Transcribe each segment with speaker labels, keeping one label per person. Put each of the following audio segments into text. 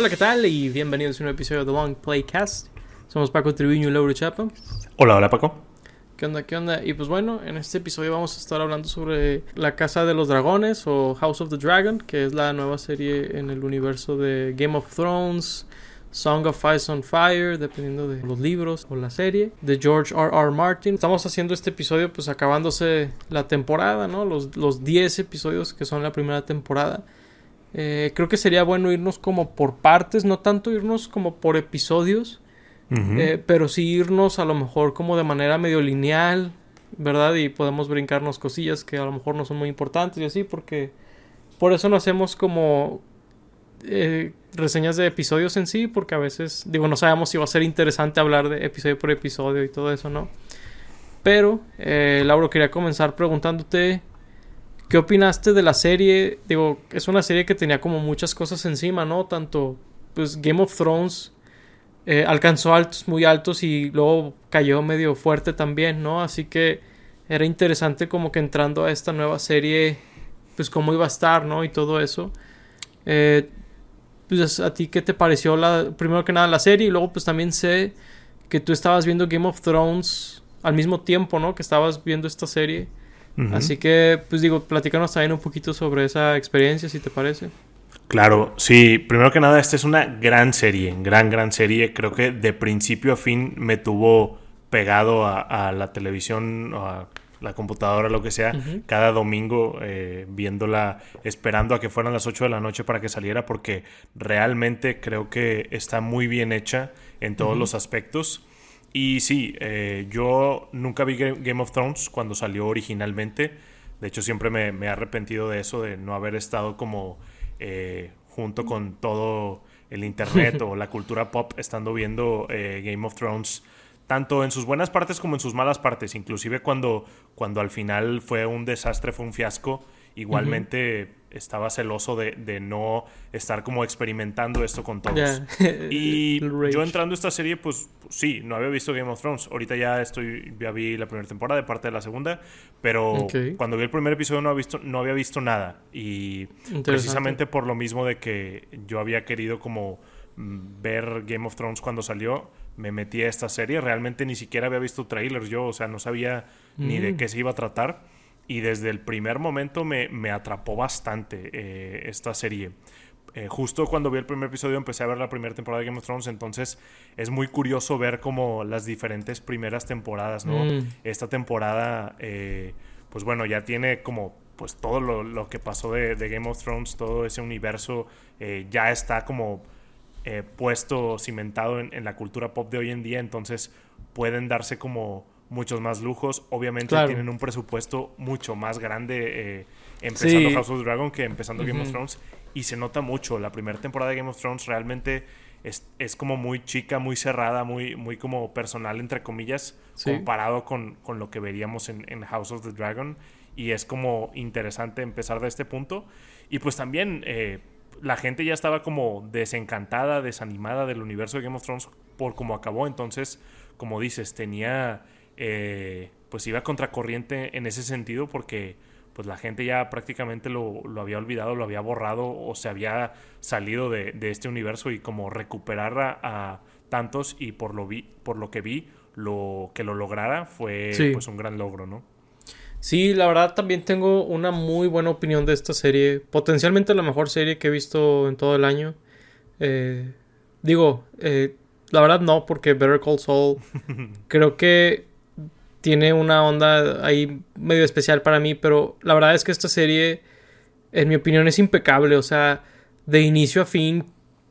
Speaker 1: Hola, ¿qué tal? Y bienvenidos a un episodio de Long Playcast. Somos Paco Triviño y Lauro Chapa.
Speaker 2: Hola, hola Paco.
Speaker 1: ¿Qué onda? ¿Qué onda? Y pues bueno, en este episodio vamos a estar hablando sobre La Casa de los Dragones o House of the Dragon, que es la nueva serie en el universo de Game of Thrones, Song of Ice on Fire, dependiendo de los libros o la serie, de George R. R. Martin. Estamos haciendo este episodio pues acabándose la temporada, ¿no? Los, los 10 episodios que son la primera temporada. Eh, creo que sería bueno irnos como por partes, no tanto irnos como por episodios, eh, pero sí irnos a lo mejor como de manera medio lineal, ¿verdad? Y podemos brincarnos cosillas que a lo mejor no son muy importantes y así, porque por eso no hacemos como eh, reseñas de episodios en sí, porque a veces, digo, no sabemos si va a ser interesante hablar de episodio por episodio y todo eso, ¿no? Pero, eh, Lauro, quería comenzar preguntándote ¿Qué opinaste de la serie? Digo, es una serie que tenía como muchas cosas encima, ¿no? Tanto, pues Game of Thrones eh, alcanzó altos muy altos y luego cayó medio fuerte también, ¿no? Así que era interesante como que entrando a esta nueva serie, pues cómo iba a estar, ¿no? Y todo eso. Eh, pues a ti, ¿qué te pareció la, primero que nada la serie? Y luego pues también sé que tú estabas viendo Game of Thrones al mismo tiempo, ¿no? Que estabas viendo esta serie. Así que, pues digo, platícanos también un poquito sobre esa experiencia, si te parece.
Speaker 2: Claro, sí, primero que nada, esta es una gran serie, gran, gran serie. Creo que de principio a fin me tuvo pegado a, la televisión, a la computadora, lo que sea, cada domingo eh, viéndola, esperando a que fueran las 8 de la noche para que saliera, porque realmente creo que está muy bien hecha en todos los aspectos. Y sí, eh, yo nunca vi Game of Thrones cuando salió originalmente. De hecho, siempre me, he arrepentido de eso, de no haber estado como eh, junto con todo el internet o la cultura pop, estando viendo eh, Game of Thrones, tanto en sus buenas partes como en sus malas partes. Inclusive cuando, cuando al final fue un desastre, fue un fiasco, igualmente estaba celoso de, no estar como experimentando esto con todos. Y yo entrando a esta serie, pues sí, no había visto Game of Thrones. Ahorita ya estoy, ya vi la primera temporada, de parte de la segunda, pero cuando vi el primer episodio no había visto, no había visto nada. Y precisamente por lo mismo de que yo había querido como mm, ver Game of Thrones cuando salió, me metí a esta serie. Realmente ni siquiera había visto trailers yo, o sea, no sabía ni de mm. qué se iba a tratar y desde el primer momento me, me atrapó bastante eh, esta serie. Eh, justo cuando vi el primer episodio empecé a ver la primera temporada de Game of Thrones, entonces es muy curioso ver como las diferentes primeras temporadas, ¿no? Mm. Esta temporada, eh, pues bueno, ya tiene como pues todo lo, que pasó de, Game of Thrones, todo ese universo ya está como puesto, cimentado en, en la cultura pop de hoy en día, entonces pueden darse como muchos más lujos. Obviamente tienen un presupuesto mucho más grande eh, empezando House of Dragon que empezando Game of Thrones. Y se nota mucho. La primera temporada de Game of Thrones realmente es, es como muy chica, muy cerrada, muy, muy como personal, entre comillas, comparado con, con, lo que veríamos en, en, House of the Dragon. Y es como interesante empezar de este punto. Y pues también eh, la gente ya estaba como desencantada, desanimada del universo de Game of Thrones por cómo acabó. Entonces, como dices, tenía eh, pues iba contracorriente en ese sentido porque pues la gente ya prácticamente lo, había olvidado, lo había borrado o se había salido de, este universo y como recuperar a, tantos y por lo, vi, por lo que vi, lo que lo lograra fue pues un gran logro, ¿no?
Speaker 1: Sí, la verdad también tengo una muy buena opinión de esta serie. Potencialmente la mejor serie que he visto en todo el año. Eh, digo, eh, la verdad no, porque Better Call Saul creo que tiene una onda ahí medio especial para mí, pero la verdad es que esta serie, en mi opinión, es impecable, o sea, de inicio a fin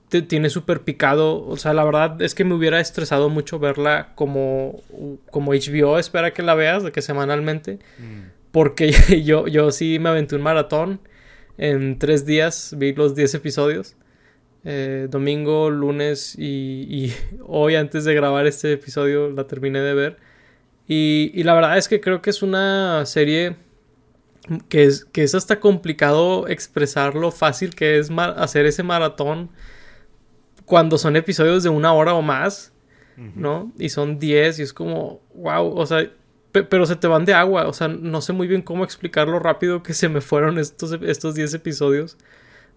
Speaker 1: te tiene súper picado, o sea, la verdad es que me hubiera estresado mucho verla como, como HBO, espera que la veas, de que semanalmente, mm. porque yo, yo sí me aventé un maratón, en tres días vi los 10 episodios. Eh, domingo, lunes y, y, hoy antes de grabar este episodio la terminé de ver. Y, la verdad es que creo que es una serie que es, que es hasta complicado expresar lo fácil que es hacer ese maratón cuando son episodios de una hora o más, ¿no? Y son 10 y es como, wow, o sea, pero se te van de agua, o sea, no sé muy bien cómo explicar lo rápido que se me fueron estos, estos 10 episodios.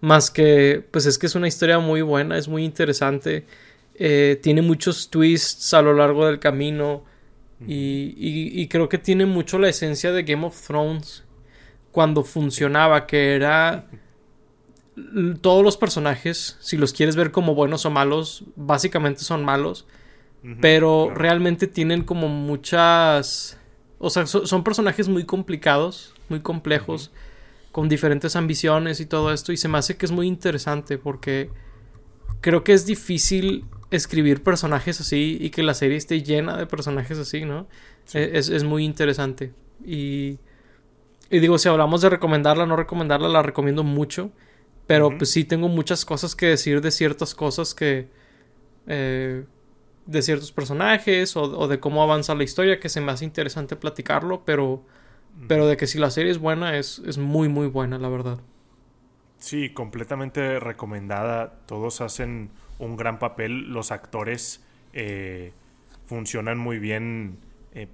Speaker 1: Más que, pues es que es una historia muy buena, es muy interesante. Eh, tiene muchos twists a lo largo del camino. Y, y, creo que tiene mucho la esencia de Game of Thrones cuando funcionaba, que era todos los personajes, si los quieres ver como buenos o malos, básicamente son malos, pero realmente tienen como muchas... O sea, son personajes muy complicados, muy complejos, con diferentes ambiciones y todo esto, y se me hace que es muy interesante porque creo que es difícil escribir personajes así y que la serie esté llena de personajes así, ¿no? E-, es, es, muy interesante. Y, y digo, si hablamos de recomendarla o no recomendarla, la recomiendo mucho. Pero pues sí tengo muchas cosas que decir de ciertas cosas que... Eh, de ciertos personajes o, de cómo avanza la historia que se me hace interesante platicarlo, pero... Pero de que si la serie es buena, es, es muy, muy buena, la verdad.
Speaker 2: Sí, completamente recomendada. Todos hacen un gran papel. Los actores eh, funcionan muy bien eh,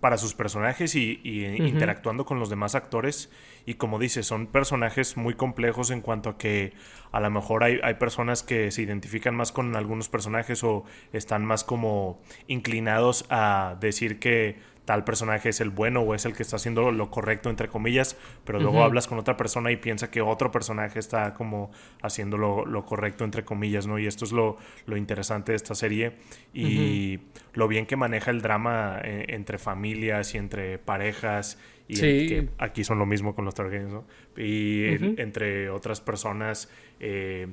Speaker 2: para sus personajes y, interactuando con los demás actores. Y como dices, son personajes muy complejos en cuanto a que a lo mejor hay, hay, personas que se identifican más con algunos personajes o están más como inclinados a decir que tal personaje es el bueno o es el que está haciendo lo correcto, entre comillas, pero luego hablas con otra persona y piensa que otro personaje está como haciendo lo, correcto, entre comillas, ¿no? Y esto es lo, interesante de esta serie y lo bien que maneja el drama eh, entre familias y entre parejas y que aquí son lo mismo con los Targaryens, ¿no? Y entre otras personas... Eh,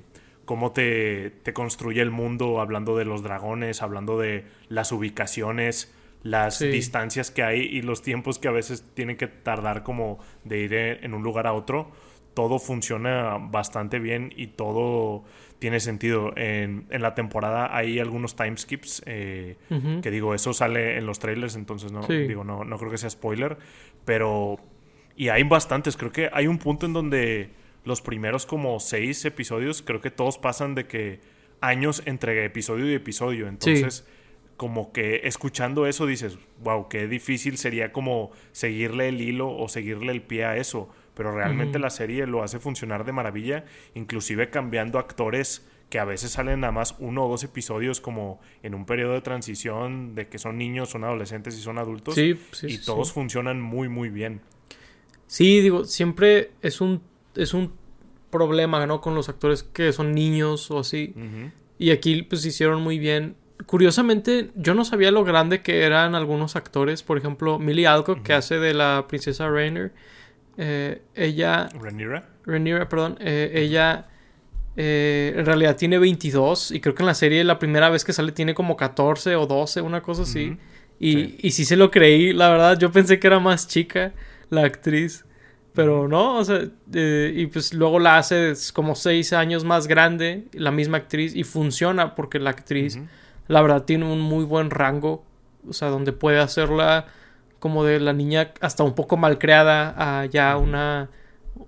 Speaker 2: cómo te, te, construye el mundo, hablando de los dragones, hablando de las ubicaciones, las distancias que hay y los tiempos que a veces tienen que tardar como de ir en un lugar a otro, todo funciona bastante bien y todo tiene sentido. En, la temporada hay algunos timeskips eh, que digo, eso sale en los trailers, entonces no, digo, no, no creo que sea spoiler, pero... Y hay bastantes, creo que hay un punto en donde los primeros como seis episodios, creo que todos pasan de que años entre episodio y episodio, entonces como que escuchando eso dices, wow, qué difícil sería como seguirle el hilo o seguirle el pie a eso, pero realmente la serie lo hace funcionar de maravilla, inclusive cambiando actores que a veces salen nada más uno o dos episodios como en un periodo de transición de que son niños, son adolescentes y son adultos sí, sí, y todos funcionan muy muy bien.
Speaker 1: Sí, digo, siempre es un es un problema, ¿no? Con los actores que son niños o así. Y aquí pues hicieron muy bien curiosamente, yo no sabía lo grande que eran algunos actores. Por ejemplo, Millie Alcock, que hace de la princesa Rainer. Eh, ella.
Speaker 2: Rhaenyra.
Speaker 1: Rhaenyra, perdón. Eh, ella. Eh, en realidad tiene 22 y creo que en la serie la primera vez que sale tiene como 14 o 12, una cosa así. y, sí. y sí se lo creí, la verdad, yo pensé que era más chica la actriz. Pero no, o sea, y pues luego la hace como 6 años más grande, la misma actriz, y funciona porque la actriz la verdad tiene un muy buen rango, o sea, donde puede hacerla como de la niña hasta un poco mal creada a ya una,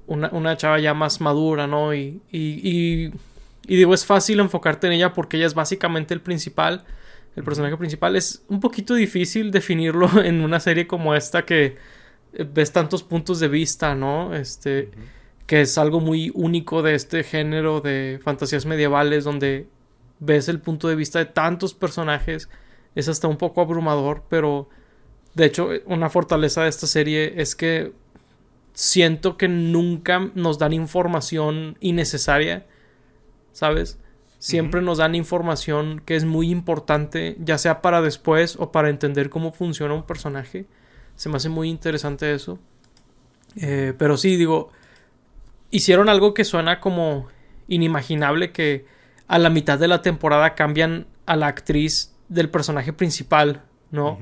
Speaker 1: una, chava ya más madura, ¿no? Y, y, y, digo, es fácil enfocarte en ella porque ella es básicamente el principal, el personaje principal. Es un poquito difícil definirlo en una serie como esta que eh, ves tantos puntos de vista, ¿no? Este, que es algo muy único de este género de fantasías medievales donde ves el punto de vista de tantos personajes, es hasta un poco abrumador, pero de hecho una fortaleza de esta serie es que siento que nunca nos dan información innecesaria, ¿sabes? Siempre nos dan información que es muy importante, ya sea para después o para entender cómo funciona un personaje. Se me hace muy interesante eso. Eh, pero sí, digo, hicieron algo que suena como inimaginable que a la mitad de la temporada cambian a la actriz del personaje principal, ¿no?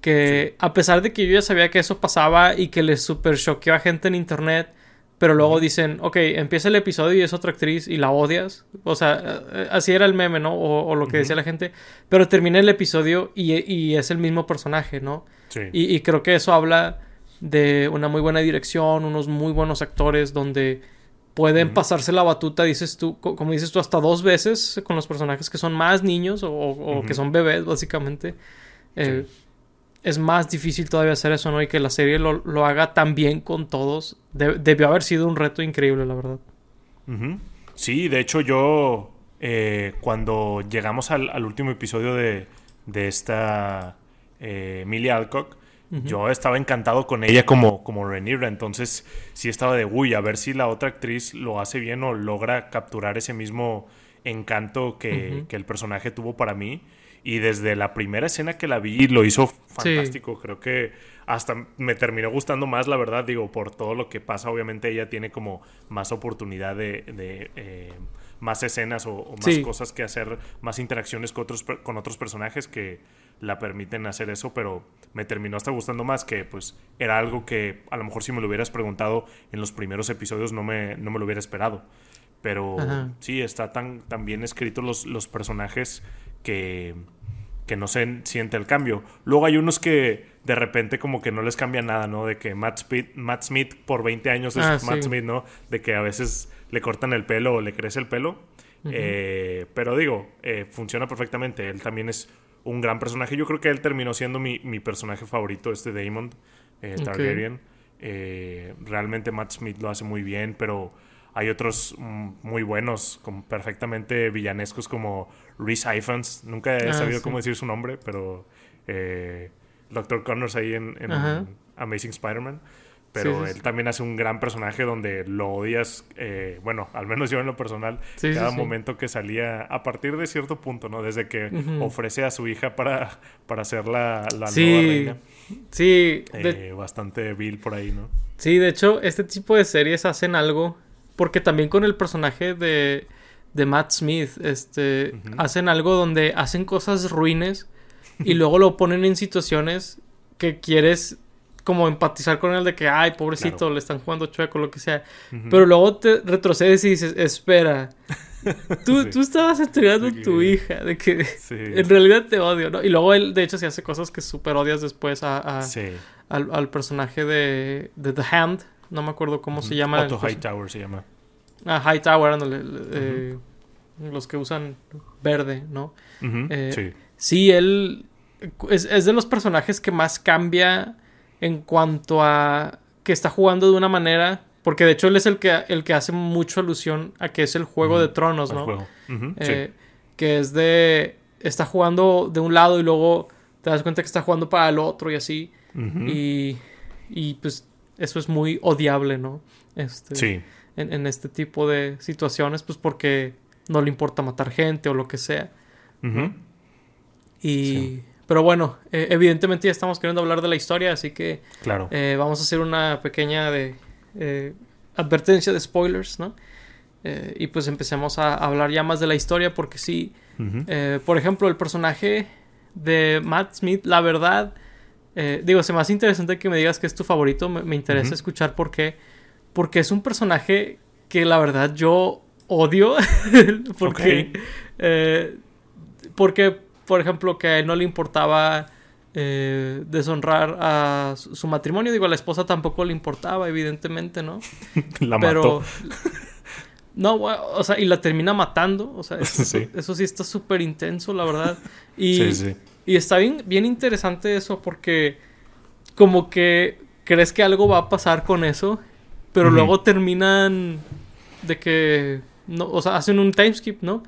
Speaker 1: Que a pesar de que yo ya sabía que eso pasaba y que les super choqueó a gente en internet, pero luego dicen, ok, empieza el episodio y es otra actriz y la odias. O sea, eh, así era el meme, ¿no? O, lo que decía la gente. Pero termina el episodio y, es el mismo personaje, ¿no? Sí. Y, y, creo que eso habla de una muy buena dirección, unos muy buenos actores donde pueden pasarse la batuta, dices tú, como dices tú, hasta dos veces con los personajes que son más niños o, que son bebés, básicamente. Eh, es más difícil todavía hacer eso, ¿no? Y que la serie lo, haga tan bien con todos. debió haber sido un reto increíble, la verdad.
Speaker 2: Sí, de hecho yo eh, cuando llegamos al, último episodio de, de esta eh, Emilia Alcock, yo estaba encantado con ella como, como Rhaenyra, entonces sí estaba de, uy, a ver si la otra actriz lo hace bien o logra capturar ese mismo encanto que, que el personaje tuvo para mí. Y desde la primera escena que la vi, lo hizo fantástico. Creo que hasta me terminó gustando más, la verdad, digo, por todo lo que pasa. Obviamente ella tiene como más oportunidad de, eh, más escenas o, más cosas que hacer, más interacciones con otros, con otros personajes que la permiten hacer eso, pero me terminó hasta gustando más que pues era algo que a lo mejor si me lo hubieras preguntado en los primeros episodios no me, no me lo hubiera esperado. Pero sí, está tan, tan bien escrito los, los personajes que que no se siente el cambio. Luego hay unos que de repente como que no les cambia nada, ¿no? De que Matt Smith, Matt Smith por 20 años es ah, Matt Smith, ¿no? De que a veces le cortan el pelo o le crece el pelo. Eh, pero digo, eh, funciona perfectamente. Él también es un gran personaje. Yo creo que él terminó siendo mi, personaje favorito, este Damon eh, Targaryen. realmente Matt Smith lo hace muy bien, pero hay otros mm, muy buenos, como perfectamente villanescos como Reese Ifans. Nunca he ah, sabido cómo decir su nombre, pero eh, Dr. Connors ahí en, Amazing Spider-Man. Pero él también hace un gran personaje donde lo odias, eh, bueno, al menos yo en lo personal, cada momento que salía, a partir de cierto punto, ¿no? Desde que ofrece a su hija para, para ser la, la nueva reina.
Speaker 1: Sí.
Speaker 2: Eh, bastante vil por ahí, ¿no?
Speaker 1: Sí, de hecho, este tipo de series hacen algo porque también con el personaje de, de Matt Smith, este, hacen algo donde hacen cosas ruines y luego lo ponen en situaciones que quieres como empatizar con él de que, ay, pobrecito, le están jugando chueco, lo que sea. Pero luego te retrocedes y dices, espera, tú, tú estabas estudiando a tu hija, de que en realidad te odio, ¿no? Y luego él, de hecho, se hace cosas que súper odias después a, al, al, personaje de, de The Hand, no me acuerdo cómo se llama.
Speaker 2: Otto Hightower se llama.
Speaker 1: Ah, Hightower, eh, los que usan verde, ¿no? Eh, sí. Sí, él es, de los personajes que más cambia en cuanto a que está jugando de una manera. Porque de hecho él es el que, el que hace mucho alusión a que es el juego de tronos, ¿no? Eh, que es de. Está jugando de un lado y luego te das cuenta que está jugando para el otro y así. y, y pues eso es muy odiable, ¿no? Este, sí. En, este tipo de situaciones, pues porque no le importa matar gente o lo que sea. Y... Pero bueno, eh, evidentemente ya estamos queriendo hablar de la historia, así que
Speaker 2: claro.
Speaker 1: Eh, vamos a hacer una pequeña de, eh, advertencia de spoilers, ¿no? y pues empecemos a hablar ya más de la historia porque sí, por ejemplo, el personaje de Matt Smith, la verdad, digo, se me hace interesante que me digas que es tu favorito. Me, interesa escuchar por qué. Porque es un personaje que la verdad yo odio. porque. Eh, porque, por ejemplo, que a él no le importaba eh, deshonrar a su, matrimonio. Digo, a la esposa tampoco le importaba, evidentemente, ¿no?
Speaker 2: la Pero.
Speaker 1: No, o sea, y la termina matando. O sea, eso sí, eso sí está súper intenso, la verdad. Y, sí, sí. Y está bien, bien interesante eso porque como que crees que algo va a pasar con eso, pero luego terminan de que, no, o sea, hacen un timeskip, ¿no?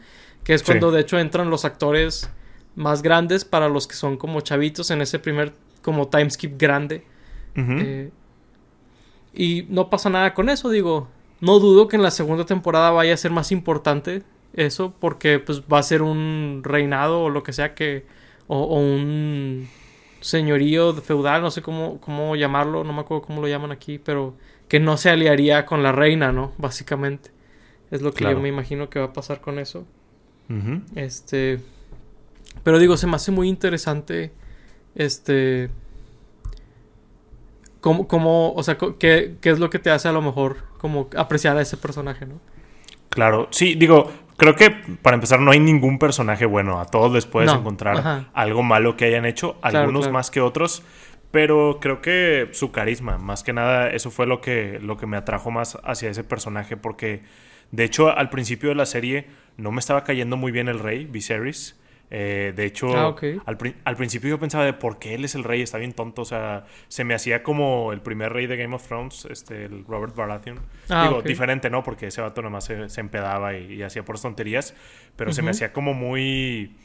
Speaker 1: Que es cuando de hecho entran los actores más grandes para los que son como chavitos en ese primer como timeskip grande. Eh, y no pasa nada con eso, digo. No dudo que en la segunda temporada vaya a ser más importante eso, porque pues va a ser un reinado o lo que sea que o, un señorío feudal, no sé cómo, cómo llamarlo, no me acuerdo cómo lo llaman aquí, pero que no se aliaría con la reina, ¿no? Básicamente. Es lo que yo me imagino que va a pasar con eso. Este. Pero digo, se me hace muy interesante. Este. Cómo, cómo o sea, qué, qué es lo que te hace a lo mejor como apreciar a ese personaje, ¿no?
Speaker 2: Claro, sí, digo, creo que para empezar no hay ningún personaje bueno. A todos les puedes encontrar algo malo que hayan hecho, algunos más que otros. Pero creo que su carisma, más que nada, eso fue lo que, lo que me atrajo más hacia ese personaje. Porque, de hecho, al principio de la serie no me estaba cayendo muy bien el rey, Viserys. Eh, de hecho,
Speaker 1: Ah,
Speaker 2: al, pri- al principio yo pensaba de por qué él es el rey, está bien tonto. O sea, se me hacía como el primer rey de Game of Thrones, este, el Robert Baratheon.
Speaker 1: Ah,
Speaker 2: Digo, diferente, ¿no? Porque ese vato nomás se, se empedaba y, y hacía por tonterías. Pero se me hacía como muy,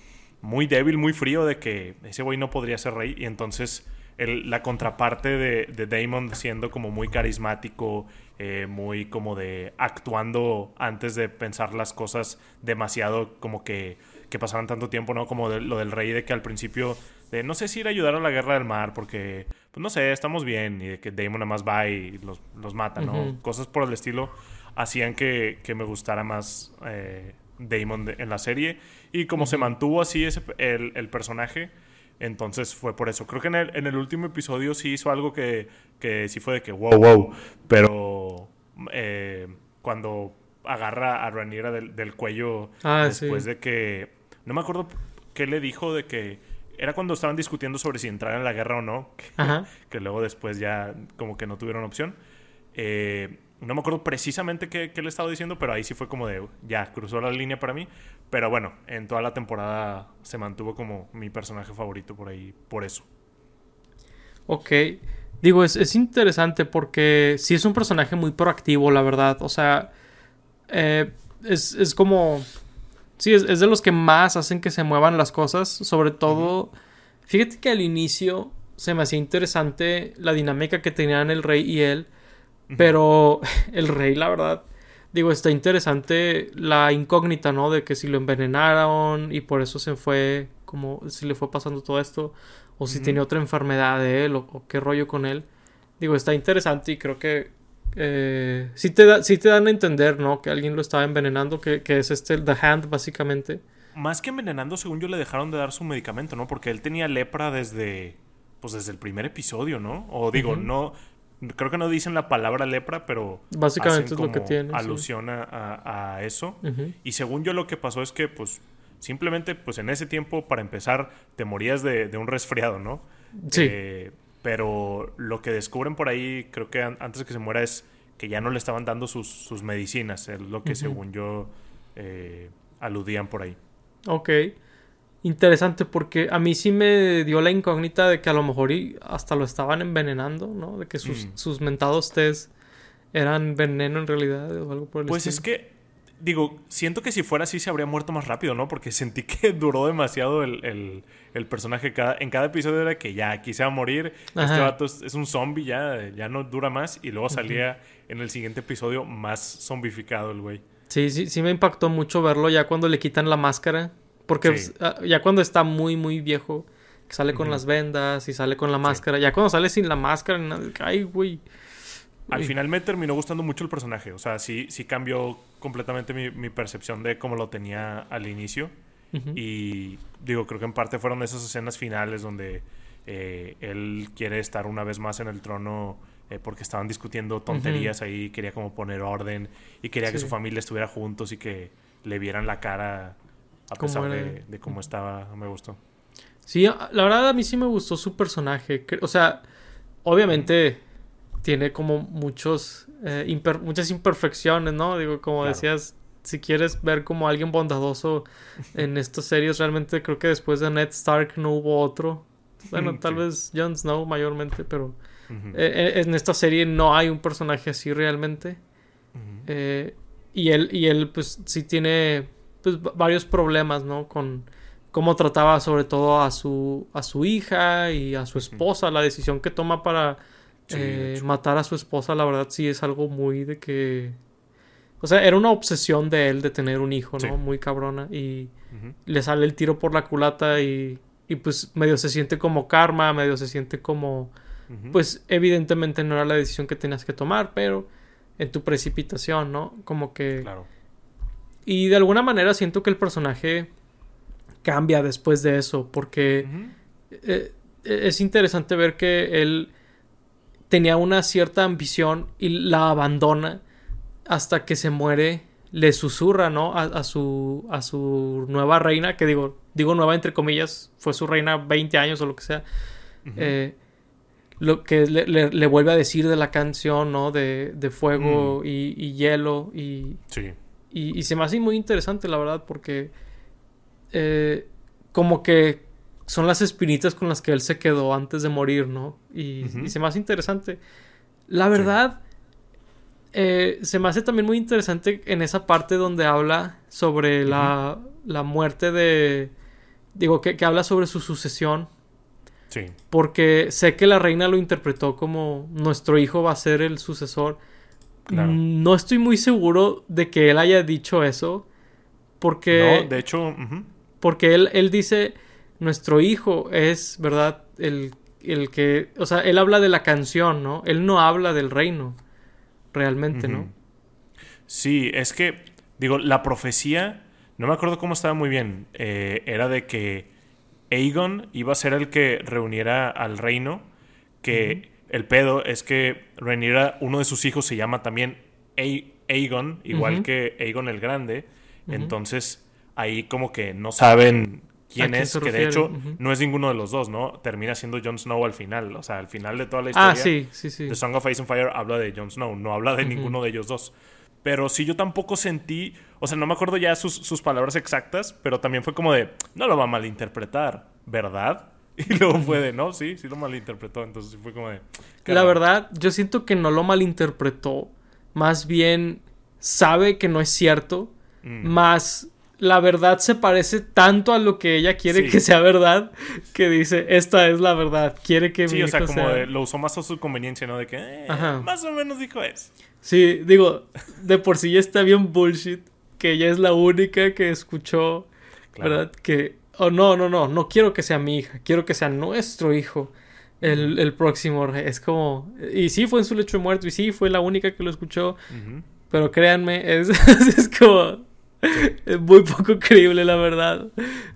Speaker 2: muy débil, muy frío de que ese güey no podría ser rey. Y entonces el- la contraparte de, de Damon siendo como muy carismático, eh, muy como de actuando antes de pensar las cosas demasiado como que, que pasaban tanto tiempo, ¿no? Como de- lo del rey de que al principio de no sé si ir a ayudar a la guerra del mar porque, pues no sé, estamos bien y de que Damon nada más va y los, los mata, ¿no? Cosas por el estilo hacían que, que me gustara más eh, Damon de- en la serie y como se mantuvo así ese, el, el personaje, entonces fue por eso. Creo que en el, en el último episodio sí hizo algo que, que sí fue de que wow, wow, pero eh, cuando agarra a Rhaenyra del, del cuello
Speaker 1: Ah,
Speaker 2: después
Speaker 1: sí.
Speaker 2: de que... No me acuerdo qué le dijo de que... Era cuando estaban discutiendo sobre si entrar en la guerra o no, que,
Speaker 1: Ajá.
Speaker 2: que luego después ya como que no tuvieron opción. Eh, no me acuerdo precisamente qué, qué le estaba diciendo, pero ahí sí fue como de, ya, cruzó la línea para mí. Pero bueno, en toda la temporada se mantuvo como mi personaje favorito por ahí, por eso.
Speaker 1: Ok. Digo, es, es interesante porque sí es un personaje muy proactivo, la verdad. O sea, eh, es, es como... Sí, es, es de los que más hacen que se muevan las cosas. Sobre todo, fíjate que al inicio se me hacía interesante la dinámica que tenían el rey y él. Pero el rey, la verdad, digo, está interesante la incógnita, ¿no? De que si lo envenenaron y por eso se fue, como si le fue pasando todo esto, o si
Speaker 2: Ujú.
Speaker 1: tenía otra enfermedad de él, o, o qué rollo con él. Digo, está interesante y creo que eh, sí, te da, sí te dan a entender, ¿no? Que alguien lo estaba envenenando, que, que es este, The Hand, básicamente.
Speaker 2: Más que envenenando, según yo, le dejaron de dar su medicamento, ¿no? Porque él tenía lepra desde, pues desde el primer episodio, ¿no? O digo, no, creo que no dicen la palabra lepra, pero
Speaker 1: Básicamente es lo que tiene.
Speaker 2: Alusión a, a- a eso. Y según yo lo que pasó es que, pues, simplemente, pues en ese tiempo, para empezar, te morías de, de un resfriado, ¿no?
Speaker 1: Sí.
Speaker 2: Eh, pero lo que descubren por ahí, creo que an- antes de que se muera, es que ya no le estaban dando sus, sus medicinas, es lo que según yo eh, aludían por ahí.
Speaker 1: Ok. Interesante porque a mí sí me dio la incógnita de que a lo mejor y hasta lo estaban envenenando, ¿no? De que sus,
Speaker 2: Mm.
Speaker 1: sus mentados test eran veneno en realidad o algo por el
Speaker 2: Pues es que, digo, siento que si fuera así se habría muerto más rápido, ¿no? Porque sentí que duró demasiado el, el- el personaje. Cada, en cada episodio era que ya aquí se va a morir, este vato es, es un zombie, ya, ya no dura más. Y luego salía en el siguiente episodio más zombificado el güey.
Speaker 1: Sí, sí, sí me impactó mucho verlo ya cuando le quitan la máscara. Porque
Speaker 2: Sí.
Speaker 1: ah, ya cuando está muy, muy viejo, que sale con las vendas y sale con la máscara. Ya cuando sale sin la máscara, ay, güey.
Speaker 2: Al final me terminó gustando mucho el personaje. O sea, sí, sí cambió completamente mi, mi percepción de cómo lo tenía al inicio. Y digo, creo que en parte fueron esas escenas finales donde eh, él quiere estar una vez más en el trono eh, porque estaban discutiendo tonterías ahí, quería como poner orden y quería que su familia estuviera juntos y que le vieran la cara a pesar de, de cómo estaba, me gustó.
Speaker 1: Sí, la verdad a mí sí me gustó su personaje. O sea, obviamente tiene como muchos eh, imper- muchas imperfecciones, ¿no? Digo, como
Speaker 2: Claro.
Speaker 1: decías, si quieres ver como alguien bondadoso en estas series, realmente creo que después de Ned Stark no hubo otro. Bueno, tal vez Jon Snow mayormente, pero eh, eh, en esta serie no hay un personaje así realmente. Eh, y él, y él, pues, sí tiene pues, va- varios problemas, ¿no? Con cómo trataba sobre todo a su, a su hija y a su esposa. La decisión que toma para
Speaker 2: Sí,
Speaker 1: eh, matar a su esposa, la verdad, sí es algo muy de que... O sea, era una obsesión de él de tener un hijo, ¿no?
Speaker 2: Sí.
Speaker 1: Muy cabrona. Y le sale el tiro por la culata y, y pues medio se siente como karma, medio se siente como pues evidentemente no era la decisión que tenías que tomar, pero en tu precipitación, ¿no? Como que...
Speaker 2: Claro.
Speaker 1: Y de alguna manera siento que el personaje cambia después de eso, porque eh, es interesante ver que él tenía una cierta ambición y la abandona hasta que se muere, le susurra, ¿no? A, a su, a su nueva reina, que digo, digo nueva entre comillas, fue su reina 20 años o lo que sea. Eh, lo que le, le- le vuelve a decir de la canción, ¿no? De, de fuego
Speaker 2: Mm.
Speaker 1: y, y hielo. Y,
Speaker 2: Sí.
Speaker 1: y, y se me hace muy interesante, la verdad, porque eh, como que son las espinitas con las que él se quedó antes de morir, ¿no? Y, se me hace interesante. La verdad, eh, se me hace también muy interesante en esa parte donde habla sobre la, la, muerte de... Digo, que, que, habla sobre su sucesión.
Speaker 2: Sí.
Speaker 1: Porque sé que la reina lo interpretó como nuestro hijo va a ser el sucesor. No estoy muy seguro de que él haya dicho eso. Porque...
Speaker 2: No, de hecho...
Speaker 1: Porque él, él dice nuestro hijo es, ¿verdad? El, el, que, o sea, él habla de la canción, ¿no? Él no habla del reino, realmente, ¿no?
Speaker 2: Sí, es que, digo, la profecía, no me acuerdo cómo estaba muy bien, eh, era de que Aegon iba a ser el que reuniera al reino, que el pedo es que reuniera uno de sus hijos se llama también Aegon, igual que Aegon el Grande, entonces ahí como que no saben quién es, que de hecho no es ninguno de los dos, ¿no? Termina siendo Jon Snow al final, o sea, al final de toda la
Speaker 1: ah,
Speaker 2: historia.
Speaker 1: Ah, sí, sí, sí.
Speaker 2: The Song of Ice and Fire habla de Jon Snow, no habla de ninguno de ellos dos. Pero sí, yo tampoco sentí, o sea, no me acuerdo ya sus, palabras exactas, pero también fue como de, no lo va a malinterpretar, ¿verdad? Y luego fue de, no, sí, sí lo malinterpretó, entonces fue como de...
Speaker 1: La verdad, yo siento que no lo malinterpretó, más bien sabe que no es cierto, mm. más la verdad se parece tanto a lo que ella quiere que sea verdad que dice, esta es la verdad, quiere que
Speaker 2: sí, o sea, como lo usó más a su conveniencia, ¿no? De que eh, más o menos dijo eso.
Speaker 1: Sí, digo, de por sí ya está bien bullshit que ella es la única que escuchó, ¿verdad? Que, oh, no, no, no, no quiero que sea mi hija, quiero que sea nuestro hijo. El, próximo rey. Es como. Y sí fue en su lecho de muerto. Y sí fue la única que lo escuchó. Pero créanme, es, es como es muy poco creíble, la verdad.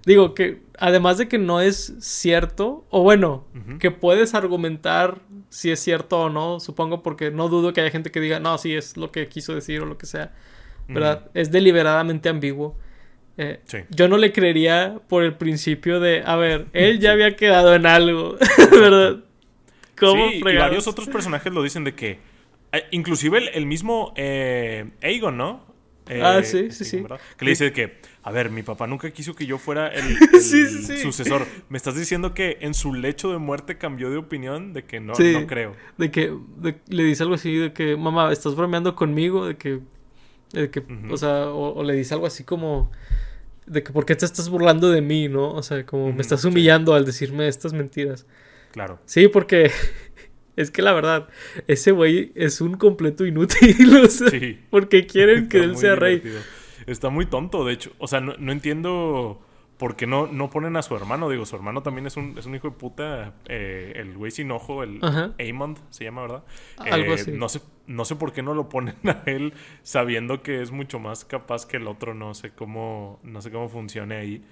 Speaker 1: Digo que, además de que no es cierto, o bueno, que puedes argumentar si es cierto o no, supongo, porque no dudo que haya gente que diga, no, sí es lo que quiso decir o lo que sea, ¿verdad? Es deliberadamente ambiguo. Eh, yo no le creería por el principio de, a ver, él ya había quedado en algo, ¿verdad?
Speaker 2: ¿Cómo sí, y varios otros personajes lo dicen de que, eh, inclusive el, mismo eh, Aegon, ¿no?
Speaker 1: Ah, sí, sí, sí.
Speaker 2: Que le dice que, a ver, mi papá nunca quiso que yo fuera el, sucesor. ¿Me estás diciendo que en su lecho de muerte cambió de opinión? De que no, no creo.
Speaker 1: De que le dice algo así, de que, mamá, ¿estás bromeando conmigo? De que, de que o sea, o, le dice algo así como, de que, ¿por qué te estás burlando de mí, no? O sea, como me estás humillando al decirme estas mentiras.
Speaker 2: Claro.
Speaker 1: Sí, porque es que la verdad, ese güey es un completo inútil. O sea, sí. Porque quieren que él sea rey.
Speaker 2: Está muy tonto, de hecho. O sea, no, entiendo por qué no, no ponen a su hermano. Digo, su hermano también es un, es un hijo de puta. Eh, el güey sin ojo, el Amond se llama, ¿verdad?
Speaker 1: Algo eh, así.
Speaker 2: No sé, no sé por qué no lo ponen a él sabiendo que es mucho más capaz que el otro. No sé cómo, no sé cómo funcione ahí.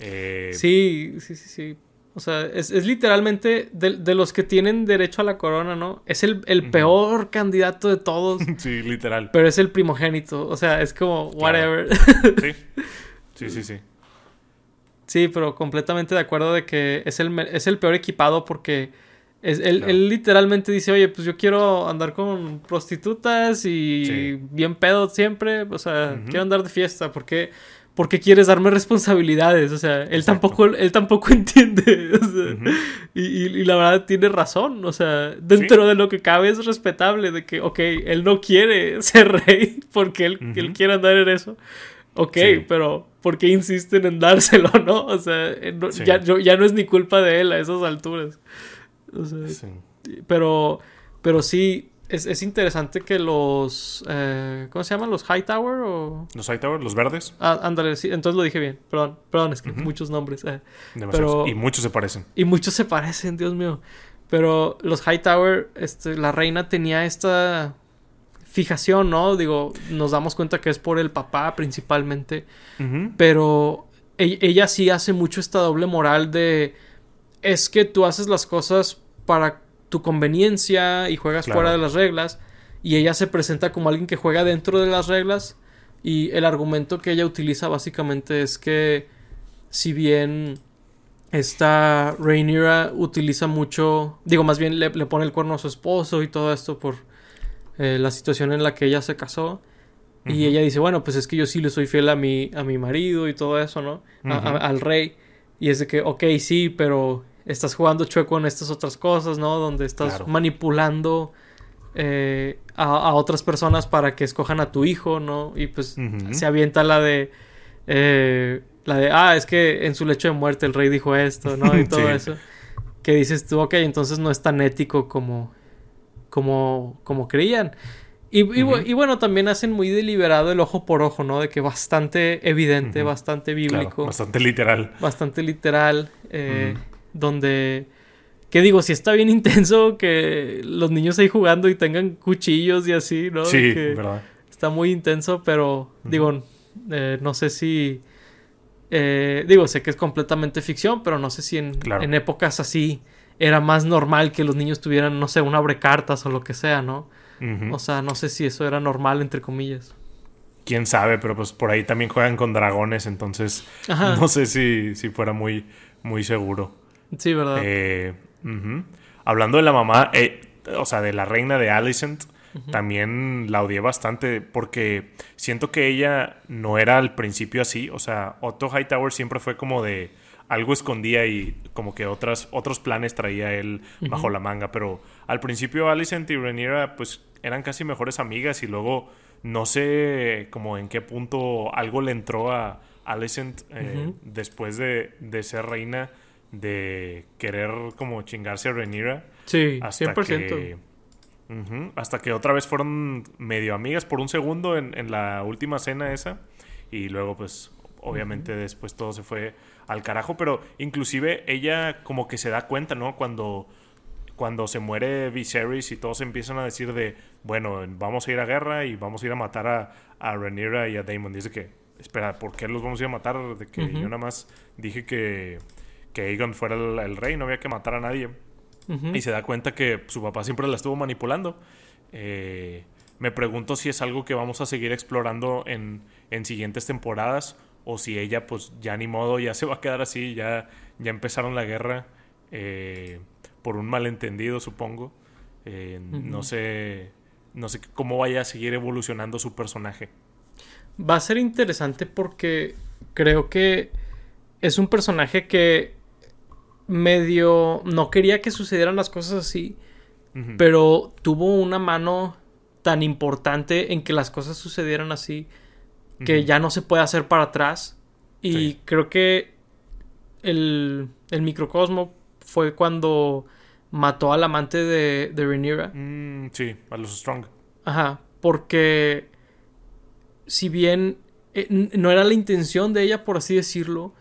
Speaker 1: Eh, sí, sí, sí, sí. O sea, es, literalmente de, los que tienen derecho a la corona, ¿no? Es el, peor candidato de todos.
Speaker 2: Sí, literal.
Speaker 1: Pero es el primogénito. O sea, es como, whatever.
Speaker 2: Sí. Sí, sí, sí.
Speaker 1: Sí, pero completamente de acuerdo de que es el, es el peor equipado porque es, él, literalmente dice, oye, pues yo quiero andar con prostitutas y bien pedo siempre. O sea, quiero andar de fiesta porque ¿por qué quieres darme responsabilidades? O sea, él tampoco, él tampoco entiende. y, la verdad tiene razón. O sea, dentro de lo que cabe es respetable de que, ok, él no quiere ser rey porque él, él quiere andar en eso. Ok, pero ¿por qué insisten en dárselo, no? O sea, eh, ya, ya, no es ni culpa de él a esas alturas. O sea, pero, pero sí, es, interesante que los. Eh, ¿Cómo se llaman? ¿Los Hightower? O...
Speaker 2: Los Hightower, los verdes.
Speaker 1: Ah, ándale, sí, entonces lo dije bien. Perdón, perdón, es que muchos nombres. Eh.
Speaker 2: y muchos se parecen.
Speaker 1: Y muchos se parecen, Dios mío. Pero los Hightower, este, la reina tenía esta fijación, ¿no? Digo, nos damos cuenta que es por el papá principalmente. Pero e, ella sí hace mucho esta doble moral de. Es que tú haces las cosas para tu conveniencia y juegas fuera de las reglas. Y ella se presenta como alguien que juega dentro de las reglas. Y el argumento que ella utiliza básicamente es que si bien esta Rhaenyra utiliza mucho, digo más bien le, pone el cuerno a su esposo y todo esto por eh, la situación en la que ella se casó. Y ella dice, bueno, pues es que yo sí le soy fiel a mi, a mi marido y todo eso, ¿no? al rey. Y es de que, ok, sí, pero estás jugando chueco en estas otras cosas, ¿no? Donde estás manipulando eh, a, otras personas para que escojan a tu hijo, ¿no? Y pues se avienta la de... Eh, la de, ah, es que en su lecho de muerte el rey dijo esto, ¿no? Y todo eso. Que dices tú, ok, entonces no es tan ético como, como, como creían. Y, y, bueno, también hacen muy deliberado el ojo por ojo, ¿no? De que bastante evidente, bastante bíblico.
Speaker 2: bastante literal.
Speaker 1: Bastante literal. Eh, donde... Que digo, si está bien intenso que los niños ahí jugando y tengan cuchillos y así, ¿no?
Speaker 2: Sí, verdad.
Speaker 1: Está muy intenso, pero digo, eh, no sé si... Eh, digo, sé que es completamente ficción, pero no sé si en, en épocas así era más normal que los niños tuvieran, no sé, un abrecartas o lo que sea, ¿no? O sea, no sé si eso era normal, entre comillas.
Speaker 2: Quién sabe, pero pues por ahí también juegan con dragones, entonces no sé si, si fuera muy, muy seguro.
Speaker 1: Sí, ¿verdad?
Speaker 2: Eh, Hablando de la mamá, eh, o sea, de la reina de Alicent, también la odié bastante porque siento que ella no era al principio así. O sea, Otto Hightower siempre fue como de algo escondía y como que otras, otros planes traía él bajo la manga. Pero al principio Alicent y Rhaenyra pues eran casi mejores amigas y luego no sé como en qué punto algo le entró a Alicent eh, después de, ser reina de querer como chingarse a Rhaenyra.
Speaker 1: Sí, hasta 100%.
Speaker 2: Que, hasta que otra vez fueron medio amigas por un segundo en, en la última cena esa. Y luego pues obviamente después todo se fue al carajo, pero inclusive ella como que se da cuenta, ¿no? Cuando, cuando se muere Viserys y todos empiezan a decir de, bueno, vamos a ir a guerra y vamos a ir a matar a, a Rhaenyra y a Daemon. Dice que, espera, ¿por qué los vamos a ir a matar? De que yo nada más dije que, que Aegon fuera el, rey, no había que matar a nadie. Y se da cuenta que su papá siempre la estuvo manipulando. Eh, me pregunto si es algo que vamos a seguir explorando en, en siguientes temporadas o si ella pues ya ni modo, ya se va a quedar así, ya, ya empezaron la guerra eh, por un malentendido, supongo. Eh, no sé, no sé cómo vaya a seguir evolucionando su personaje.
Speaker 1: Va a ser interesante porque creo que es un personaje que medio no quería que sucedieran las cosas así, pero tuvo una mano tan importante en que las cosas sucedieran así que ya no se puede hacer para atrás. Y creo que el, el, microcosmo fue cuando mató al amante de, de Rhaenyra.
Speaker 2: Mm, sí, a los Strong.
Speaker 1: Ajá, porque si bien eh, no era la intención de ella, por así decirlo,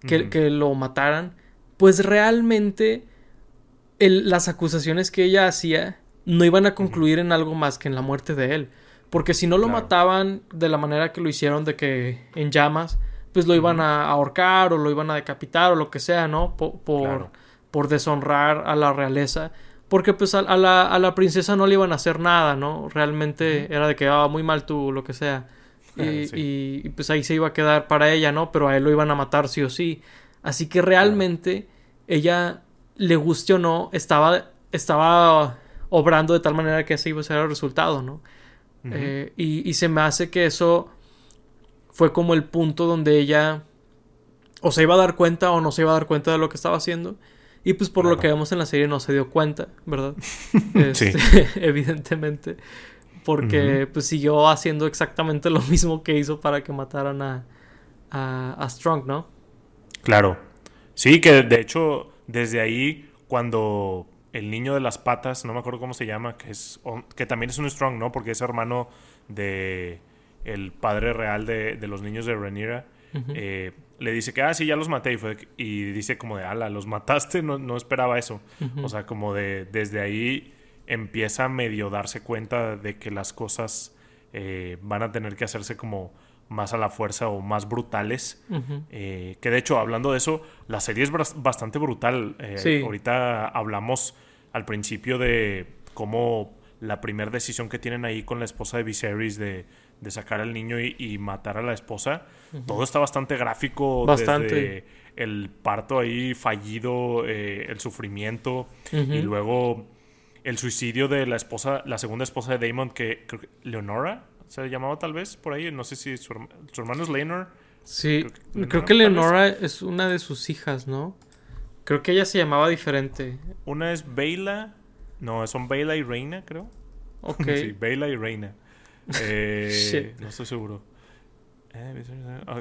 Speaker 1: que, que lo mataran, pues realmente las acusaciones que ella hacía no iban a concluir en algo más que en la muerte de él. Porque si no lo mataban de la manera que lo hicieron, de que en llamas, pues lo iban a ahorcar o lo iban a decapitar o lo que sea, ¿no? Por, por, deshonrar a la realeza. Porque pues a, la, a, la, princesa no le iban a hacer nada, ¿no? Realmente era de que, ah, muy mal tú, lo que sea. Y, y, pues ahí se iba a quedar para ella, ¿no? Pero a él lo iban a matar sí o sí. Así que realmente ella, le guste o no, estaba, estaba obrando de tal manera que ese iba a ser el resultado, ¿no? Eh, y, se me hace que eso fue como el punto donde ella o se iba a dar cuenta o no se iba a dar cuenta de lo que estaba haciendo. Y pues por lo que vemos en la serie no se dio cuenta, ¿verdad? Este, evidentemente. Porque pues siguió haciendo exactamente lo mismo que hizo para que mataran a, a, Strong, ¿no?
Speaker 2: Claro. Sí, que de hecho desde ahí cuando el niño de las patas, no me acuerdo cómo se llama, que es que también es un Strong, ¿no? Porque es hermano de el padre real de, los niños de Rhaenyra. Eh, le dice que, ah, sí, ya los maté. Y, dice como de, ala, los mataste, no, no esperaba eso. O sea, como de, desde ahí empieza a medio darse cuenta de que las cosas eh, van a tener que hacerse como más a la fuerza o más brutales. Eh, que de hecho, hablando de eso, la serie es bastante brutal. Eh, ahorita hablamos al principio de cómo la primera decisión que tienen ahí con la esposa de Viserys de, de sacar al niño y, matar a la esposa. Todo está bastante gráfico. Bastante. Desde el parto ahí fallido, eh, el sufrimiento y luego el suicidio de la esposa, la segunda esposa de Damon, que, que Leonora se llamaba tal vez por ahí. No sé si su, hermano es Leonor.
Speaker 1: Sí, creo que, Leonora es una de sus hijas, ¿no? Creo que ella se llamaba diferente.
Speaker 2: Una es Bela. No, son Bela y Reina, creo. Ok. sí, Bela y Reina. Eh, no estoy seguro. Eh,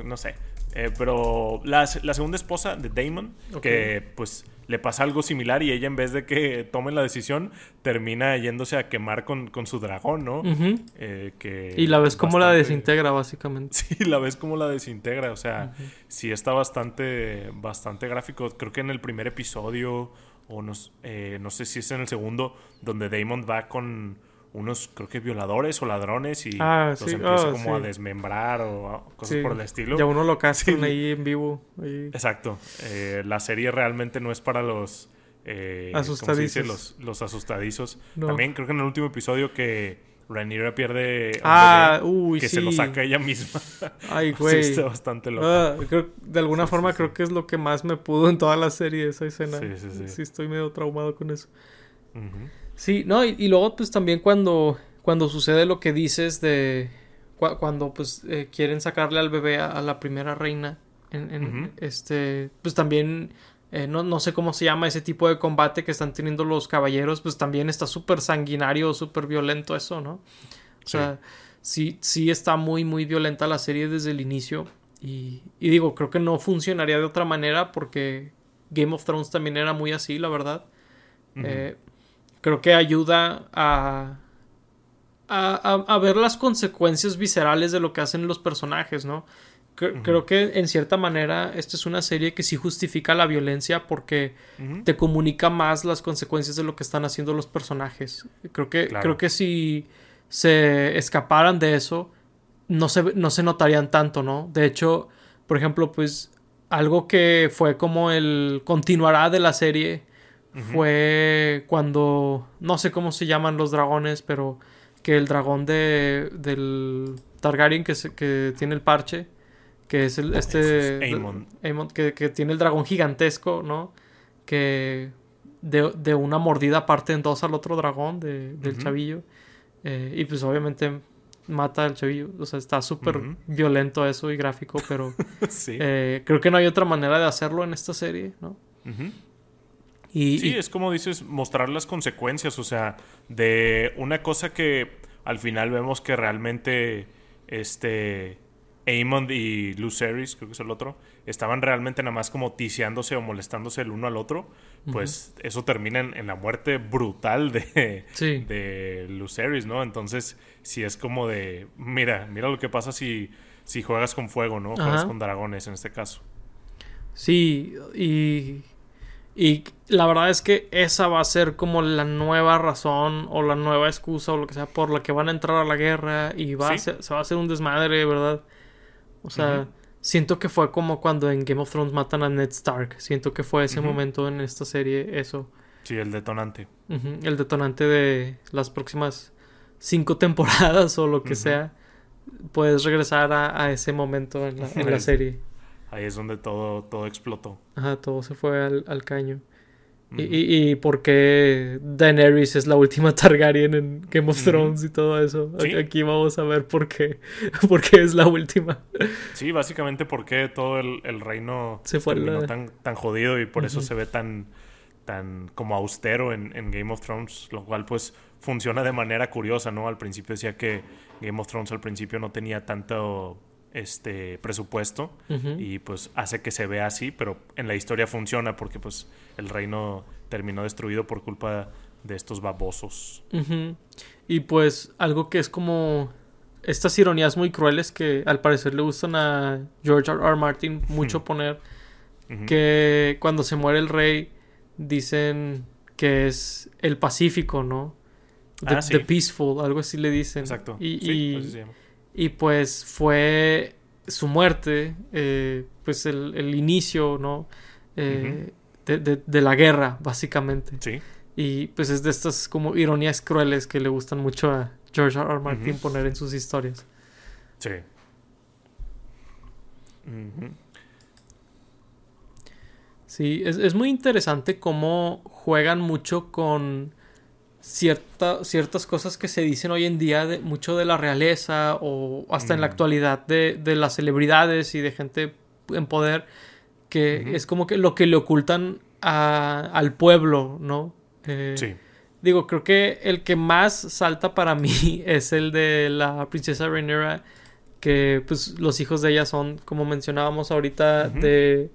Speaker 2: no sé. Eh, pero la, segunda esposa de Damon, que pues le pasa algo similar y ella en vez de que tome la decisión, termina yéndose a quemar con, su dragón, ¿no?
Speaker 1: Eh, y la ves como la desintegra, básicamente.
Speaker 2: Sí, la ves como la desintegra. O sea, sí está bastante, bastante gráfico. Creo que en el primer episodio, o no, no sé si es en el segundo, donde Damon va con unos, creo que violadores o ladrones y ah, los empieza ah, como a desmembrar o cosas por el estilo.
Speaker 1: Ya uno lo castran ahí en vivo.
Speaker 2: Exacto. Eh, la serie realmente no es para los... Eh, asustadizos. Los, asustadizos. También creo que en el último episodio que Rhaenyra pierde
Speaker 1: ah, uy,
Speaker 2: que se lo saca ella misma.
Speaker 1: Ay, güey.
Speaker 2: sí, está bastante loco.
Speaker 1: Ah, de alguna forma creo que es lo que más me pudo en toda la serie esa escena. Sí, sí, sí. Sí, estoy medio traumado con eso. Sí, no, y, luego pues también cuando, cuando sucede lo que dices de cuando pues eh, quieren sacarle al bebé a, la primera reina, en, este, pues también, eh, no, no, sé cómo se llama ese tipo de combate que están teniendo los caballeros, pues también está súper sanguinario, súper violento eso, ¿no? O sea, sí, sí está muy, muy violenta la serie desde el inicio. Y, y digo, creo que no funcionaría de otra manera porque Game of Thrones también era muy así, la verdad. eh, creo que ayuda a, a, ver las consecuencias viscerales de lo que hacen los personajes, ¿no? Creo que en cierta manera esta es una serie que sí justifica la violencia porque te comunica más las consecuencias de lo que están haciendo los personajes. Creo que, creo que si se escaparan de eso, no se, no se notarían tanto, ¿no? De hecho, por ejemplo, pues algo que fue como el continuará de la serie fue cuando no sé cómo se llaman los dragones, pero que el dragón de del Targaryen que, que tiene el parche, que es el este que, tiene el dragón gigantesco, ¿no? Que de, una mordida parte en dos al otro dragón del chavillo. Eh, y pues obviamente mata al chavillo. O sea, está súper violento eso y gráfico, pero eh, creo que no hay otra manera de hacerlo en esta serie, ¿no?
Speaker 2: Sí, es como dices, mostrar las consecuencias, o sea, de una cosa que al final vemos que realmente este Amon y Luceris, creo que es el otro, estaban realmente nada más como ticiándose o molestándose el uno al otro, pues eso termina en, la muerte brutal de, de Luceris, ¿no? Entonces, si es como de, mira, mira lo que pasa si, si juegas con fuego, ¿no? Juegas con dragones en este caso.
Speaker 1: Sí, y y la verdad es que esa va a ser como la nueva razón o la nueva excusa o lo que sea por la que van a entrar a la guerra y va se va a hacer un desmadre, ¿verdad? O sea, siento que fue como cuando en Game of Thrones matan a Ned Stark. Siento que fue ese momento en esta serie eso.
Speaker 2: Sí, el detonante.
Speaker 1: El detonante de las próximas cinco temporadas o lo que sea. Puedes regresar a, ese momento en la serie.
Speaker 2: Ahí es donde todo, todo explotó.
Speaker 1: Ajá, todo se fue al, caño. y, y, y, por qué Daenerys es la última Targaryen en Game of Thrones y todo eso. Aquí vamos a ver por qué, por qué es la última.
Speaker 2: Sí, básicamente porque todo el, reino se fue tan, tan jodido y por eso se ve tan, tan como austero en, en, Game of Thrones, lo cual pues funciona de manera curiosa, ¿no? Al principio decía que Game of Thrones al principio no tenía tanto este presupuesto y pues hace que se vea así, pero en la historia funciona porque pues el reino terminó destruido por culpa de estos babosos.
Speaker 1: Y pues algo que es como estas ironías muy crueles que al parecer le gustan a George R. R. Martin mucho poner que cuando se muere el rey dicen que es el pacífico, ¿no? The, ah, peaceful, algo así le dicen.
Speaker 2: Exacto.
Speaker 1: Y, y pues fue su muerte, eh, pues el, inicio, ¿no? Eh, de, la guerra, básicamente.
Speaker 2: Sí.
Speaker 1: Y pues es de estas como ironías crueles que le gustan mucho a George R. R. Martin poner en sus historias.
Speaker 2: Sí.
Speaker 1: Sí, es, es, muy interesante cómo juegan mucho con cierta, ciertas cosas que se dicen hoy en día, de, mucho de la realeza o hasta en la actualidad de, de, las celebridades y de gente en poder, que es como que lo que le ocultan a, al pueblo, ¿no? Eh, sí. Digo, creo que el que más salta para mí es el de la princesa Rhaenyra, que pues los hijos de ella son, como mencionábamos ahorita, de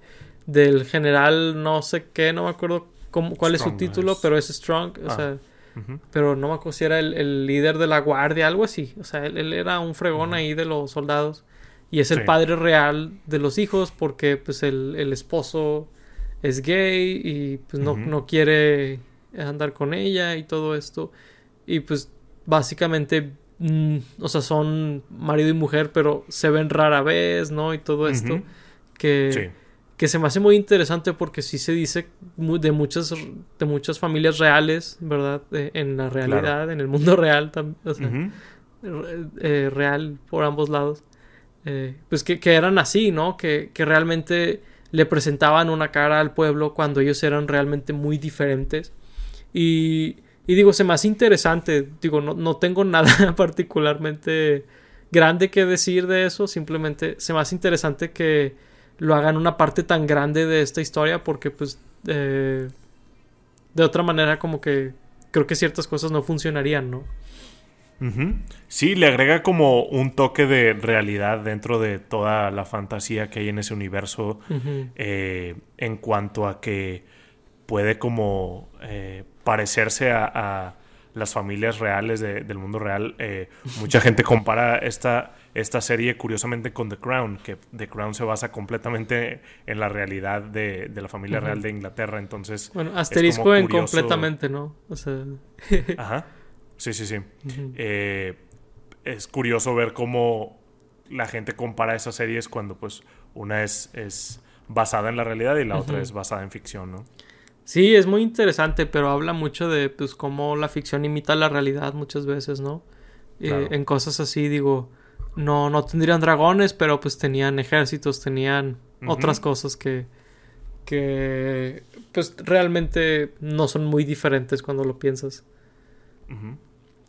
Speaker 1: del general no sé qué, no me acuerdo cómo, cuál es su título, pero es Strong, o ah, sea, pero no me acuerdo si era el, líder de la guardia, algo así, o sea, él, era un fregón ahí de los soldados. Y es el padre real de los hijos porque pues el, el esposo es gay y pues no, no quiere andar con ella y todo esto. Y pues básicamente, mm, o sea, son marido y mujer, pero se ven rara vez, ¿no? Y todo esto. Que, que se me hace muy interesante porque sí se dice de muchas, de muchas familias reales, ¿verdad? en la realidad, en el mundo real, o sea, eh, real por ambos lados. Eh, pues que, que, eran así, ¿no? Que, que realmente le presentaban una cara al pueblo cuando ellos eran realmente muy diferentes. Y, y digo, se me hace interesante, digo, no, no tengo nada particularmente grande que decir de eso, simplemente se me hace interesante que lo hagan una parte tan grande de esta historia porque pues eh, de otra manera como que creo que ciertas cosas no funcionarían, ¿no?
Speaker 2: Sí, le agrega como un toque de realidad dentro de toda la fantasía que hay en ese universo eh, en cuanto a que puede como eh, parecerse a, las familias reales del mundo real. Eh, mucha gente compara esta, esta serie curiosamente con The Crown, que The Crown se basa completamente en la realidad de, la familia real de Inglaterra. Entonces,
Speaker 1: bueno, asterisco en completamente, ¿no? O sea...
Speaker 2: Ajá. Sí, sí, sí. Eh, es curioso ver cómo la gente compara esas series cuando pues una es, es basada en la realidad y la otra es basada en ficción, ¿no?
Speaker 1: Sí, es muy interesante, pero habla mucho de pues cómo la ficción imita la realidad muchas veces, ¿no? Eh, en cosas así, digo, no, no tendrían dragones, pero pues tenían ejércitos, tenían otras cosas que, que pues realmente no son muy diferentes cuando lo piensas.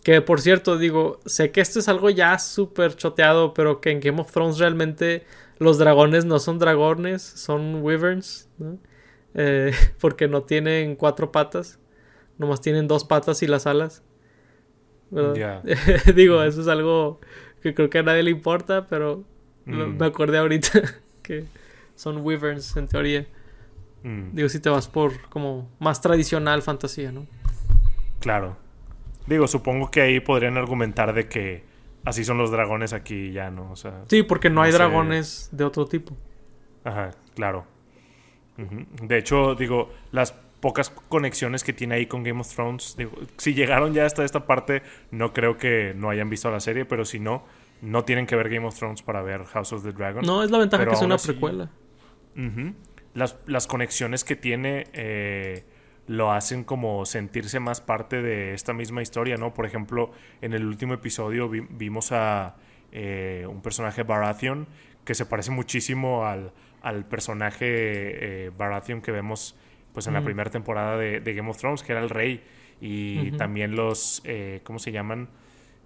Speaker 1: Que por cierto, digo, sé que esto es algo ya súper choteado, pero que en Game of Thrones realmente los dragones no son dragones, son wyverns, ¿no? Eh, porque no tienen cuatro patas, nomás tienen dos patas y las alas. digo, eso es algo que creo que a nadie le importa, pero mm. me acordé ahorita que son wyverns en teoría. Mm. Digo, si te vas por como más tradicional fantasía, ¿no?
Speaker 2: Claro. Digo, supongo que ahí podrían argumentar de que así son los dragones aquí ya, ¿no? O sea,
Speaker 1: sí, porque no, hay dragones de otro tipo.
Speaker 2: Ajá, claro. De hecho, digo, las pocas conexiones que tiene ahí con Game of Thrones, digo, si llegaron ya hasta esta parte, no creo que no hayan visto la serie, pero si no, no tienen que ver Game of Thrones para ver House of the Dragon.
Speaker 1: No, es la ventaja que es una precuela.
Speaker 2: las, las, conexiones que tiene eh, lo hacen como sentirse más parte de esta misma historia, ¿no? Por ejemplo, en el último episodio vimos a eh, un personaje Baratheon que se parece muchísimo al, al personaje eh, Baratheon que vemos pues en la primera temporada de, Game of Thrones, que era el rey, y también los, eh, ¿cómo se llaman?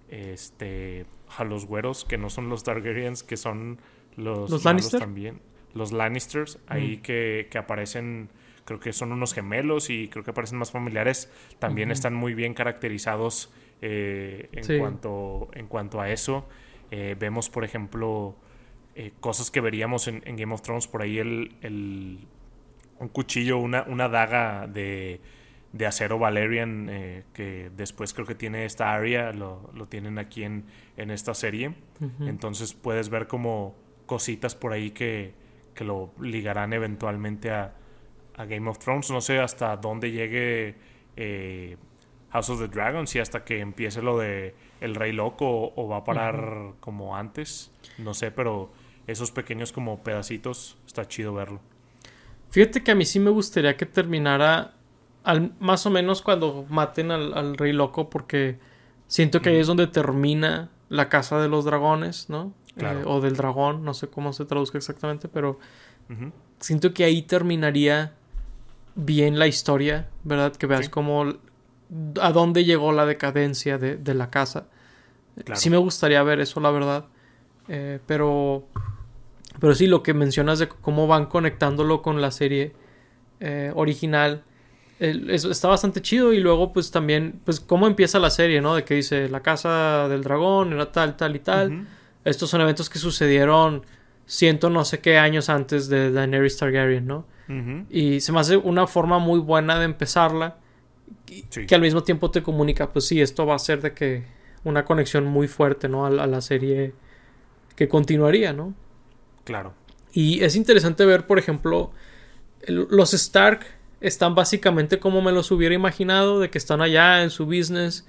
Speaker 2: Este, a los güeros, que no son los Targaryens, que son los,
Speaker 1: ¿Los Lannister
Speaker 2: también. Los Lannisters, ahí que, que aparecen creo que son unos gemelos y creo que parecen más familiares, también están muy bien caracterizados eh, en, cuanto, en cuanto a eso. Eh, vemos, por ejemplo, eh, cosas que veríamos en, Game of Thrones, por ahí el, un cuchillo, una, una daga de, de acero Valerian, que después creo que tiene esta área, lo, lo, tienen aquí en, en esta serie. Entonces puedes ver como cositas por ahí que, que lo ligarán eventualmente a, a Game of Thrones. No sé hasta dónde llegue eh, House of the Dragon, si hasta que empiece lo de El Rey Loco o, va a parar como antes. No sé, pero esos pequeños como pedacitos está chido verlo.
Speaker 1: Fíjate que a mí sí me gustaría que terminara al, más o menos cuando maten al, Rey Loco, porque siento que ahí es donde termina la casa de los dragones, ¿no? Eh, o del dragón, no sé cómo se traduzca exactamente, pero siento que ahí terminaría bien la historia, ¿verdad? Que veas cómo a dónde llegó la decadencia de, la casa. Sí me gustaría ver eso, la verdad. Eh, pero, pero sí, lo que mencionas de cómo van conectándolo con la serie eh, original, está bastante chido. Y luego, pues también, pues cómo empieza la serie, ¿no? De que dice, la casa del dragón era tal, tal y tal. Estos son eventos que sucedieron ciento no sé qué años antes de Daenerys Targaryen, ¿no? Y se me hace una forma muy buena de empezarla. Que al mismo tiempo te comunica, pues sí, esto va a ser de que una conexión muy fuerte, ¿no? A, la serie que continuaría, ¿no?
Speaker 2: Claro.
Speaker 1: Y es interesante ver, por ejemplo, los Stark están básicamente como me los hubiera imaginado, de que están allá en su business.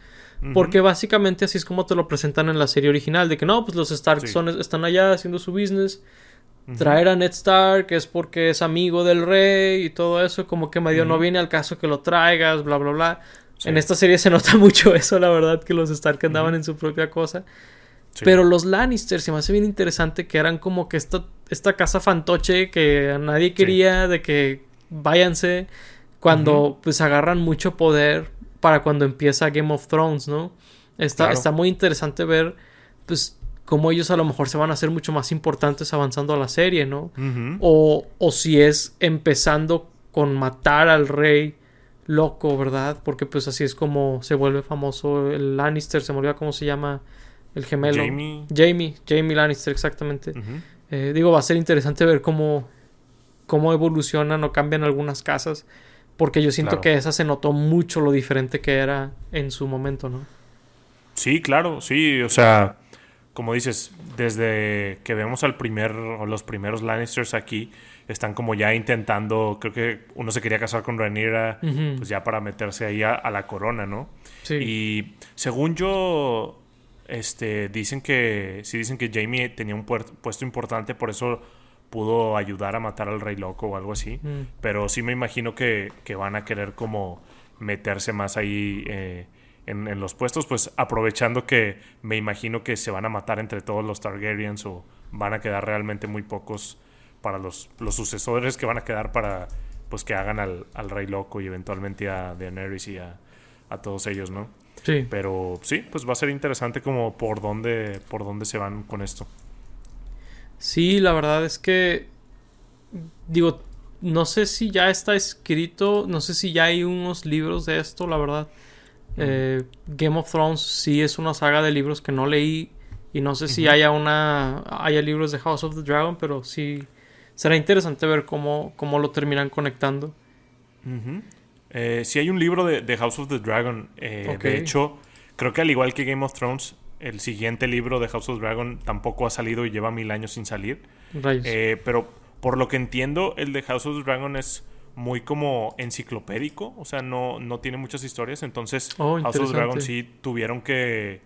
Speaker 1: Porque básicamente así es como te lo presentan en la serie original, de que no, pues los Stark son, están allá haciendo su business. Traer a Ned Stark es porque es amigo del rey y todo eso, como que medio no viene al caso que lo traigas, bla, bla, bla. En esta serie se nota mucho eso, la verdad, que los Stark andaban en su propia cosa. Pero los Lannister se me hace bien interesante que eran como que esta, esta casa fantoche que nadie quería, de que váyanse, cuando pues agarran mucho poder para cuando empieza Game of Thrones, ¿no? Está, está muy interesante ver, pues, cómo ellos a lo mejor se van a hacer mucho más importantes avanzando a la serie, ¿no? o, o si es empezando con matar al rey loco, ¿verdad? Porque pues así es como se vuelve famoso el Lannister, se me olvida cómo se llama el gemelo.
Speaker 2: Jamie.
Speaker 1: Jamie, Jamie Lannister, exactamente. Eh, digo, va a ser interesante ver cómo, cómo evolucionan o cambian algunas casas. Porque yo siento que esa se notó mucho lo diferente que era en su momento, ¿no?
Speaker 2: Sí, claro, sí, o sea, como dices, desde que vemos al primer o los primeros Lannisters aquí, están como ya intentando, creo que uno se quería casar con Rhaenyra, pues ya para meterse ahí a, la corona, ¿no? Sí. Y según yo, este, dicen que, sí dicen que Jamie tenía un puesto importante, por eso pudo ayudar a matar al rey loco o algo así. Mm. Pero sí me imagino que, que, van a querer como meterse más ahí eh, en, los puestos, pues aprovechando que me imagino que se van a matar entre todos los Targaryens o van a quedar realmente muy pocos para los, los sucesores que van a quedar para pues que hagan al, al rey loco y eventualmente a Daenerys y a, a, todos ellos, ¿no?
Speaker 1: Sí.
Speaker 2: Pero sí, pues va a ser interesante como por dónde, por dónde se van con esto.
Speaker 1: Sí, la verdad es que digo, no sé si ya está escrito, no sé si ya hay unos libros de esto, la verdad. Eh, Game of Thrones sí es una saga de libros que no leí y no sé si haya una haya libros de House of the Dragon, pero sí será interesante ver cómo, cómo lo terminan conectando.
Speaker 2: Eh, sí hay un libro de, House of the Dragon. Eh, de hecho, creo que al igual que Game of Thrones, el siguiente libro de House of the Dragon tampoco ha salido y lleva mil años sin salir. pero por lo que entiendo, el de House of the Dragon es muy como enciclopédico, o sea, no, no tiene muchas historias, entonces
Speaker 1: oh,
Speaker 2: House of the Dragon sí tuvieron que,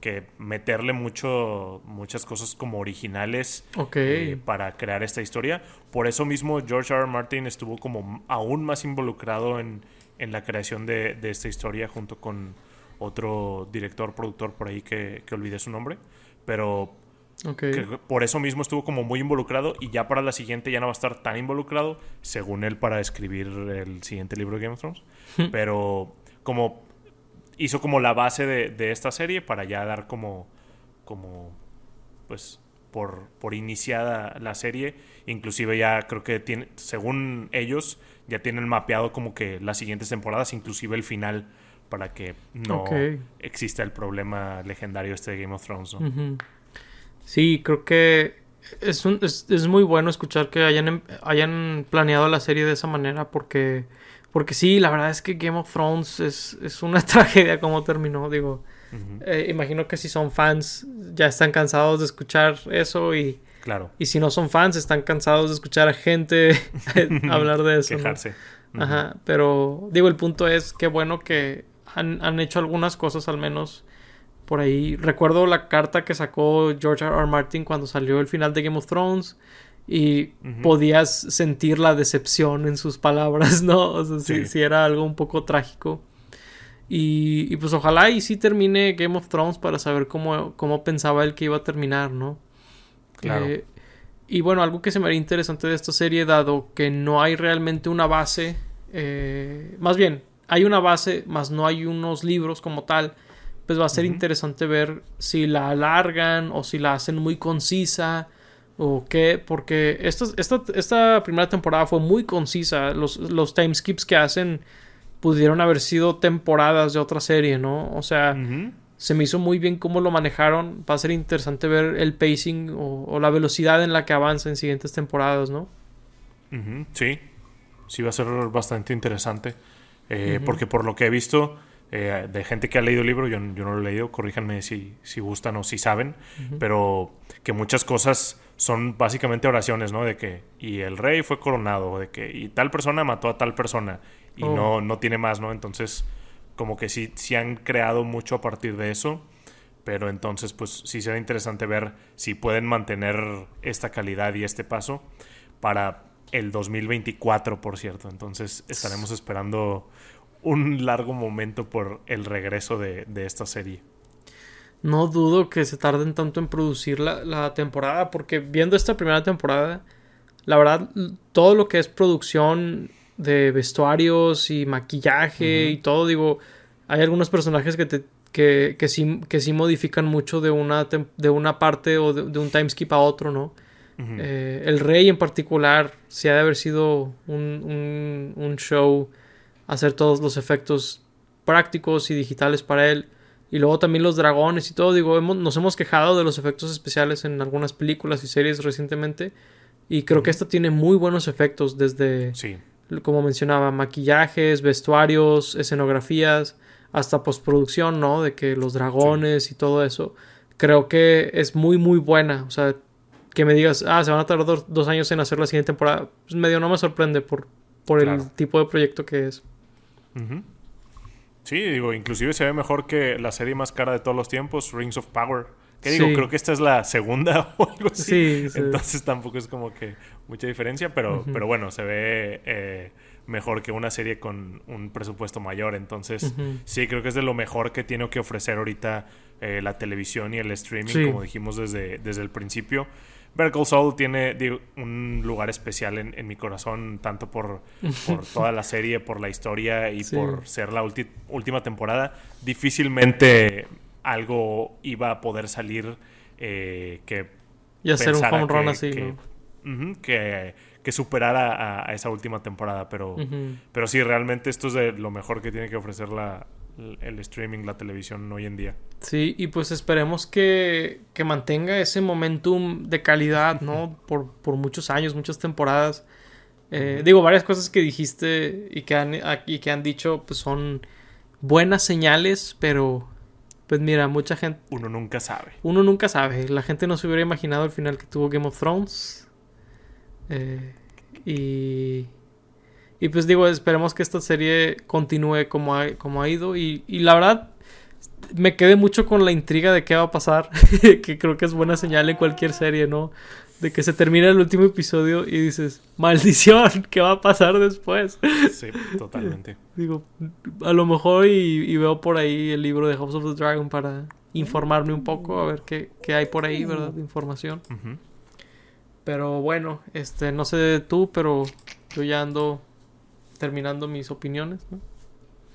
Speaker 2: que meterle mucho, muchas cosas como originales
Speaker 1: eh,
Speaker 2: para crear esta historia. Por eso mismo George R. R. Martin estuvo como aún más involucrado en, en la creación de, de, esta historia junto con otro director, productor por ahí que, que olvidé su nombre, pero por eso mismo estuvo como muy involucrado y ya para la siguiente ya no va a estar tan involucrado, según él, para escribir el siguiente libro de Game of Thrones. Pero como hizo como la base de, esta serie para ya dar como, como pues, por, por iniciada la serie. Inclusive ya creo que tiene, según ellos, ya tienen mapeado como que las siguientes temporadas, inclusive el final, para que no exista el problema legendario este de Game of Thrones. ¿no?
Speaker 1: Sí, creo que es, un, es, es, muy bueno escuchar que hayan, em, hayan planeado la serie de esa manera porque, porque sí, la verdad es que Game of Thrones es, es una tragedia como terminó, digo. Eh, imagino que si son fans ya están cansados de escuchar eso y,
Speaker 2: claro.
Speaker 1: y si no son fans están cansados de escuchar a gente hablar de eso.
Speaker 2: Quejarse.
Speaker 1: Ajá, pero digo, el punto es que bueno que han, han hecho algunas cosas al menos por ahí recuerdo la carta que sacó George R. R. Martin cuando salió el final de Game of Thrones y podías sentir la decepción en sus palabras, ¿no? O sea, sí. era algo un poco trágico. Y, pues ojalá y sí termine Game of Thrones para saber cómo, cómo pensaba él que iba a terminar, ¿no?
Speaker 2: Claro. Eh,
Speaker 1: y bueno, algo que se me haría interesante de esta serie, dado que no hay realmente una base, eh, más bien, hay una base, más no hay unos libros como tal, pues va a ser interesante ver si la alargan o si la hacen muy concisa o qué, porque esta, esta, esta primera temporada fue muy concisa, los, los timeskips que hacen pudieron haber sido temporadas de otra serie, ¿no? O sea, se me hizo muy bien cómo lo manejaron. Va a ser interesante ver el pacing o, la velocidad en la que avanza en siguientes temporadas, ¿no?
Speaker 2: Sí, sí va a ser bastante interesante. Eh, porque por lo que he visto eh, de gente que ha leído el libro, yo, yo no lo he leído, corríjanme si, si gustan o si saben, pero que muchas cosas son básicamente oraciones, ¿no? De que, y el rey fue coronado, de que, y tal persona mató a tal persona, y oh. no, no tiene más, ¿no? Entonces, como que sí, sí han creado mucho a partir de eso, pero entonces, pues sí será interesante ver si pueden mantener esta calidad y este paso para el 2024, por cierto. Entonces, estaremos esperando un largo momento por el regreso de, esta serie.
Speaker 1: No dudo que se tarden tanto en producir la, la temporada, porque viendo esta primera temporada, la verdad, todo lo que es producción de vestuarios y maquillaje y todo, digo, hay algunos personajes que te que, que, sí, que sí modifican mucho de una, de una parte o de, un time skip a otro, ¿no? Eh, el rey en particular, sí ha de haber sido un, un, show hacer todos los efectos prácticos y digitales para él. Y luego también los dragones y todo. Digo, nos hemos quejado de los efectos especiales en algunas películas y series recientemente. Y creo que esta tiene muy buenos efectos desde... Sí como mencionaba, maquillajes, vestuarios, escenografías, hasta postproducción, ¿no? De que los dragones y todo eso. Creo que es muy, muy buena. O sea, que me digas, ah, se van a tardar dos, años en hacer la siguiente temporada. Pues medio no me sorprende por, por el tipo de proyecto que es.
Speaker 2: Sí, digo, inclusive se ve mejor que la serie más cara de todos los tiempos, Rings of Power. Que digo, creo que esta es la segunda o algo así. Entonces tampoco es como que mucha diferencia, pero, pero bueno, se ve eh, mejor que una serie con un presupuesto mayor. Entonces, sí, creo que es de lo mejor que tiene que ofrecer ahorita eh, la televisión y el streaming, como dijimos desde, desde el principio. Vertical Soul tiene un lugar especial en, mi corazón, tanto por, por, toda la serie, por la historia y por ser la última temporada. Difícilmente algo iba a poder salir eh, que...
Speaker 1: Y hacer un home run así,
Speaker 2: que, que, superara a, esa última temporada, pero, pero sí, realmente esto es de lo mejor que tiene que ofrecer la, el streaming, la televisión hoy en día.
Speaker 1: Sí, y pues esperemos que, que mantenga ese momentum de calidad, ¿no? Por, por muchos años, muchas temporadas. Eh, digo, varias cosas que dijiste y que han, y que han dicho, pues son buenas señales, pero pues mira, mucha gente...
Speaker 2: Uno nunca sabe.
Speaker 1: Uno nunca sabe. La gente no se hubiera imaginado el final que tuvo Game of Thrones. Eh, y... Y pues digo, esperemos que esta serie continúe como ha, como ha ido. Y, y la verdad, me quedé mucho con la intriga de qué va a pasar. que creo que es buena señal en cualquier serie, ¿no? De que se termina el último episodio y dices, maldición, ¿qué va a pasar después?
Speaker 2: Sí, totalmente.
Speaker 1: Digo, a lo mejor y, veo por ahí el libro de House of the Dragon para informarme un poco, a ver qué, hay por ahí, ¿verdad? De información. Pero bueno, este, no sé tú, pero yo ya ando terminando mis opiniones, ¿no?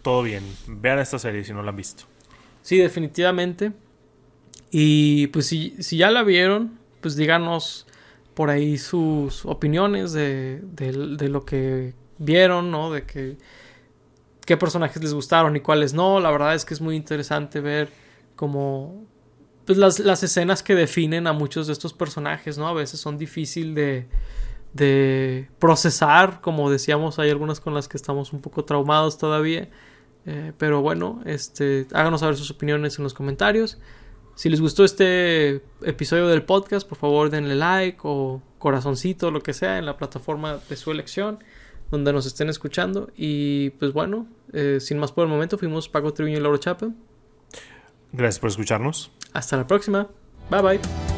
Speaker 2: Todo bien. Vean esta serie si no la han visto.
Speaker 1: Sí, definitivamente. Y pues si, si ya la vieron, pues díganos por ahí sus opiniones de, de, lo que vieron, ¿no? De que, qué personajes les gustaron y cuáles no. La verdad es que es muy interesante ver como pues las, las, escenas que definen a muchos de estos personajes, ¿no? A veces son difíciles de, de procesar, como decíamos, hay algunas con las que estamos un poco traumados todavía. Eh, pero bueno, este, háganos saber sus opiniones en los comentarios. Si les gustó este episodio del podcast, por favor denle like o corazoncito, lo que sea, en la plataforma de su elección, donde nos estén escuchando. Y pues bueno, eh, sin más por el momento, fuimos Paco Triviño y Lauro Chapa.
Speaker 2: Gracias por escucharnos.
Speaker 1: Hasta la próxima. Bye bye.